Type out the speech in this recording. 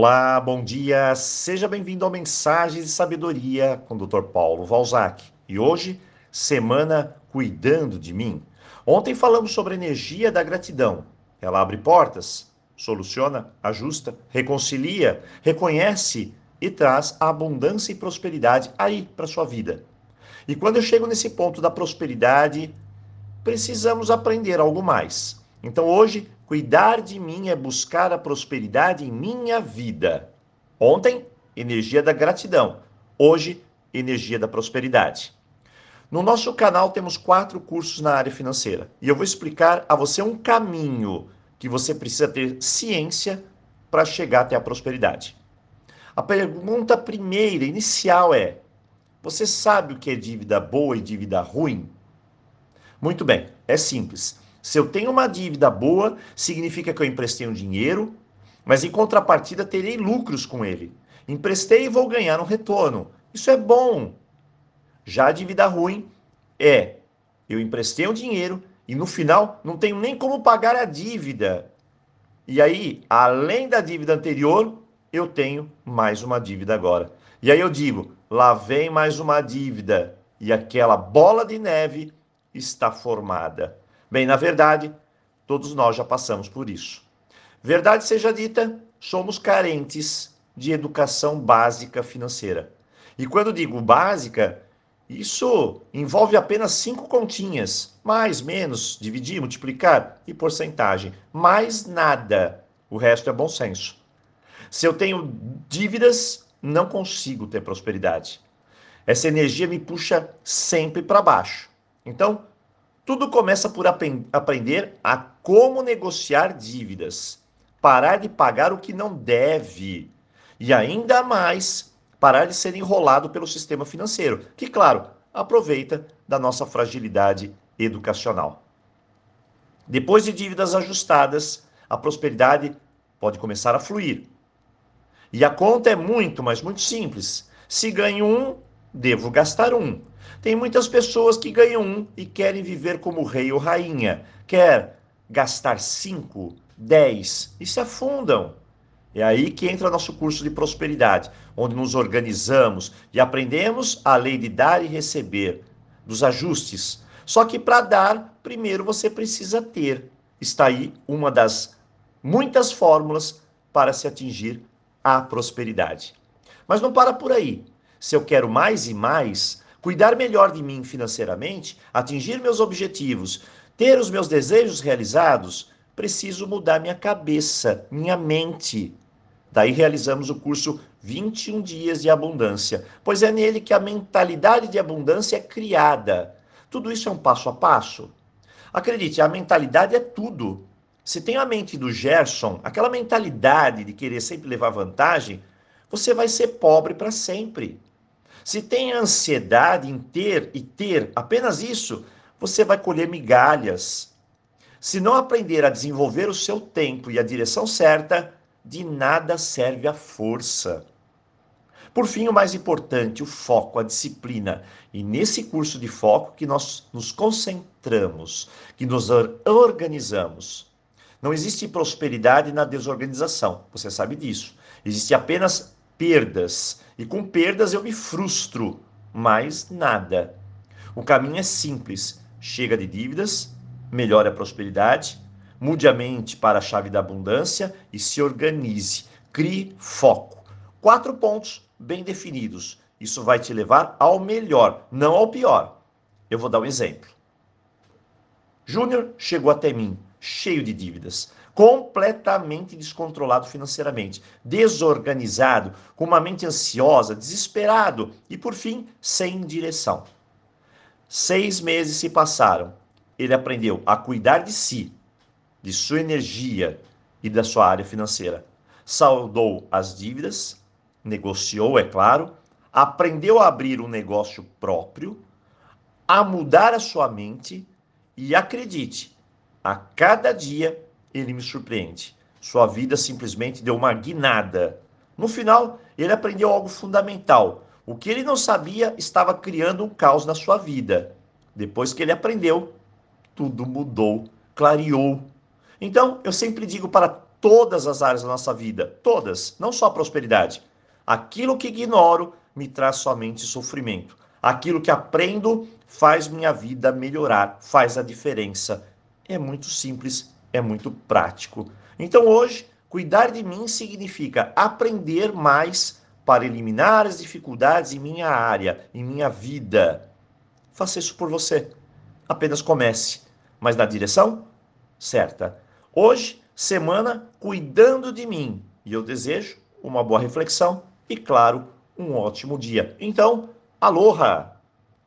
Olá, bom dia, seja bem-vindo ao Mensagens de Sabedoria com o Dr. Paulo Valzac. E hoje, semana Cuidando de Mim. Ontem falamos sobre a energia da gratidão. Ela abre portas, soluciona, ajusta, reconcilia, reconhece e traz a abundância e prosperidade aí para sua vida. E quando eu chego nesse ponto da prosperidade, precisamos aprender algo mais. Então hoje Cuidar de mim é buscar a prosperidade em minha vida. Ontem, energia da gratidão. Hoje, energia da prosperidade. No nosso canal temos quatro cursos na área financeira e eu vou explicar a você um caminho que você precisa ter ciência para chegar até a prosperidade. A pergunta primeira, inicial é: você sabe o que é dívida boa e dívida ruim? Muito bem, é simples. Se eu tenho uma dívida boa, significa que eu emprestei um dinheiro, mas em contrapartida terei lucros com ele. Emprestei e vou ganhar um retorno. Isso é bom. Já a dívida ruim é eu emprestei um dinheiro e no final não tenho nem como pagar a dívida. E aí, além da dívida anterior, eu tenho mais uma dívida agora. E aí eu digo, lá vem mais uma dívida e aquela bola de neve está formada. Bem, na verdade, todos nós já passamos por isso. Verdade seja dita, somos carentes de educação básica financeira. E quando digo básica, isso envolve apenas cinco continhas, mais, menos, dividir, multiplicar e porcentagem. Mais nada. O resto é bom senso. Se eu tenho dívidas, não consigo ter prosperidade. Essa energia me puxa sempre para baixo. Então, tudo começa por aprender a como negociar dívidas, parar de pagar o que não deve e ainda mais parar de ser enrolado pelo sistema financeiro, que, claro, aproveita da nossa fragilidade educacional. Depois de dívidas ajustadas, a prosperidade pode começar a fluir. E a conta é muito, mas muito simples. Se ganho um, devo gastar um. Tem muitas pessoas que ganham um e querem viver como rei ou rainha. Quer gastar cinco, dez e se afundam. É aí que entra nosso curso de prosperidade, onde nos organizamos e aprendemos a lei de dar e receber, dos ajustes. Só que para dar, primeiro você precisa ter. Está aí uma das muitas fórmulas para se atingir a prosperidade. Mas não para por aí. Se eu quero mais e mais, cuidar melhor de mim financeiramente, atingir meus objetivos, ter os meus desejos realizados, preciso mudar minha cabeça, minha mente. Daí realizamos o curso 21 Dias de Abundância, pois é nele que a mentalidade de abundância é criada. Tudo isso é um passo a passo. Acredite, a mentalidade é tudo. Se tem a mente do Gerson, aquela mentalidade de querer sempre levar vantagem, você vai ser pobre para sempre. Se tem ansiedade em ter e ter apenas isso, você vai colher migalhas. Se não aprender a desenvolver o seu tempo e a direção certa, de nada serve a força. Por fim, o mais importante, o foco, a disciplina. E nesse curso de foco que nós nos concentramos, que nos organizamos. Não existe prosperidade na desorganização, você sabe disso. Existe apenas perdas. E com perdas eu me frustro, mais nada. O caminho é simples: chega de dívidas, melhore a prosperidade, mude a mente para a chave da abundância e se organize. Crie foco. Quatro pontos bem definidos. Isso vai te levar ao melhor, não ao pior. Eu vou dar um exemplo. Júnior chegou até mim, cheio de dívidas completamente descontrolado financeiramente, desorganizado, com uma mente ansiosa, desesperado e, por fim, sem direção. Seis meses se passaram. Ele aprendeu a cuidar de si, de sua energia e da sua área financeira. Saldou as dívidas, negociou, é claro, aprendeu a abrir um negócio próprio, a mudar a sua mente e acredite, a cada dia ele me surpreende. Sua vida simplesmente deu uma guinada. No final, ele aprendeu algo fundamental. O que ele não sabia estava criando um caos na sua vida. Depois que ele aprendeu, tudo mudou, clareou. Então, eu sempre digo para todas as áreas da nossa vida, todas, não só a prosperidade. Aquilo que ignoro me traz somente sofrimento. Aquilo que aprendo faz minha vida melhorar, faz a diferença. É muito simples, é muito prático. Então hoje, cuidar de mim significa aprender mais para eliminar as dificuldades em minha área, em minha vida. Faça isso por você. Apenas comece, mas na direção certa. Hoje, semana cuidando de mim. E eu desejo uma boa reflexão e, claro, um ótimo dia. Então, aloha!